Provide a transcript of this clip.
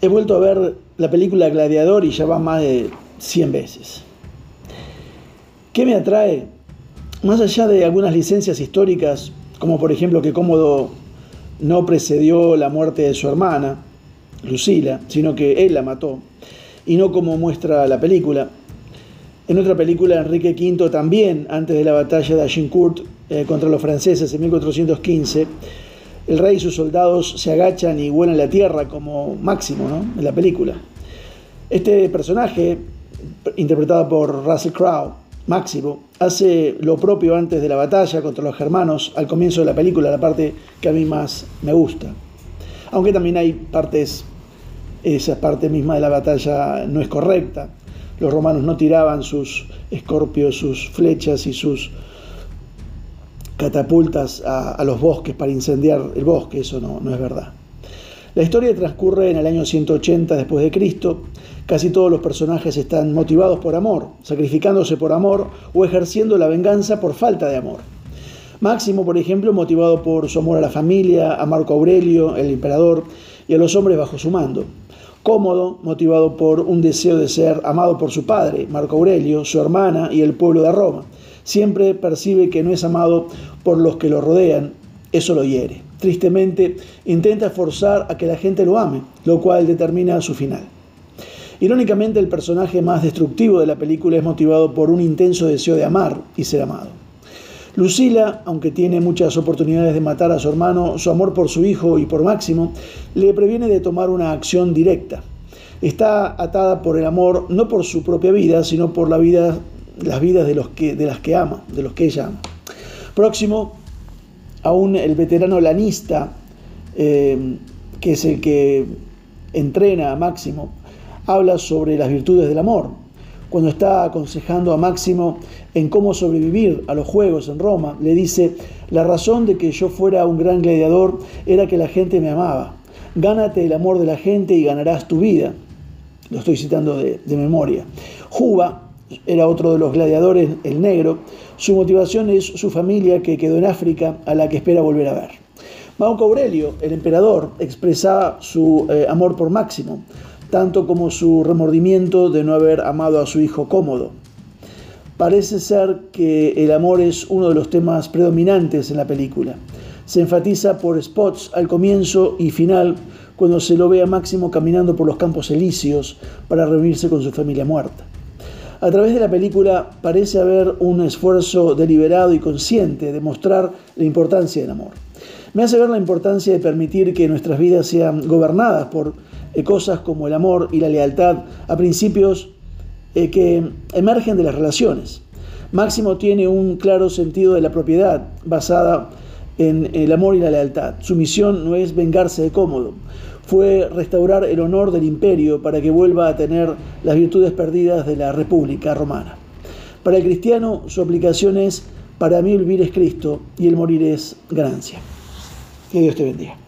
he vuelto a ver la película Gladiador y ya va más de 100 veces. ¿Qué me atrae? Más allá de algunas licencias históricas, como por ejemplo que Cómodo no precedió la muerte de su hermana, Lucila, sino que él la mató, y no como muestra la película. En otra película, Enrique V también, antes de la batalla de Agincourt eh, contra los franceses en 1415, el rey y sus soldados se agachan y vuelan la tierra como máximo ¿no? en la película. Este personaje, interpretado por Russell Crowe, Máximo, hace lo propio antes de la batalla contra los germanos, al comienzo de la película, la parte que a mí más me gusta. Aunque también hay partes, esa parte misma de la batalla no es correcta. Los romanos no tiraban sus escorpios, sus flechas y sus catapultas a, los bosques para incendiar el bosque, eso no, no es verdad. La historia transcurre en el año 180 después de Cristo. Casi todos los personajes están motivados por amor, sacrificándose por amor o ejerciendo la venganza por falta de amor. Máximo, por ejemplo, motivado por su amor a la familia, a Marco Aurelio, el emperador, y a los hombres bajo su mando. Cómodo, motivado por un deseo de ser amado por su padre, Marco Aurelio, su hermana y el pueblo de Roma siempre percibe que no es amado por los que lo rodean, eso lo hiere. Tristemente, intenta forzar a que la gente lo ame, lo cual determina su final. Irónicamente, el personaje más destructivo de la película es motivado por un intenso deseo de amar y ser amado. Lucila, aunque tiene muchas oportunidades de matar a su hermano, su amor por su hijo y por Máximo le previene de tomar una acción directa. Está atada por el amor no por su propia vida, sino por la vida las vidas de, los que, de las que ama, de los que ella ama. Próximo, aún el veterano lanista, eh, que es el que entrena a Máximo, habla sobre las virtudes del amor. Cuando está aconsejando a Máximo en cómo sobrevivir a los juegos en Roma, le dice, la razón de que yo fuera un gran gladiador era que la gente me amaba. Gánate el amor de la gente y ganarás tu vida. Lo estoy citando de, de memoria. Juba era otro de los gladiadores, el negro. Su motivación es su familia que quedó en África, a la que espera volver a ver. Marco Aurelio, el emperador, expresaba su eh, amor por Máximo, tanto como su remordimiento de no haber amado a su hijo cómodo. Parece ser que el amor es uno de los temas predominantes en la película. Se enfatiza por spots al comienzo y final cuando se lo ve a Máximo caminando por los campos elíseos para reunirse con su familia muerta. A través de la película parece haber un esfuerzo deliberado y consciente de mostrar la importancia del amor. Me hace ver la importancia de permitir que nuestras vidas sean gobernadas por eh, cosas como el amor y la lealtad a principios eh, que emergen de las relaciones. Máximo tiene un claro sentido de la propiedad basada en el amor y la lealtad. Su misión no es vengarse de cómodo, fue restaurar el honor del imperio para que vuelva a tener las virtudes perdidas de la República Romana. Para el cristiano su aplicación es, para mí el vivir es Cristo y el morir es ganancia. Que Dios te bendiga.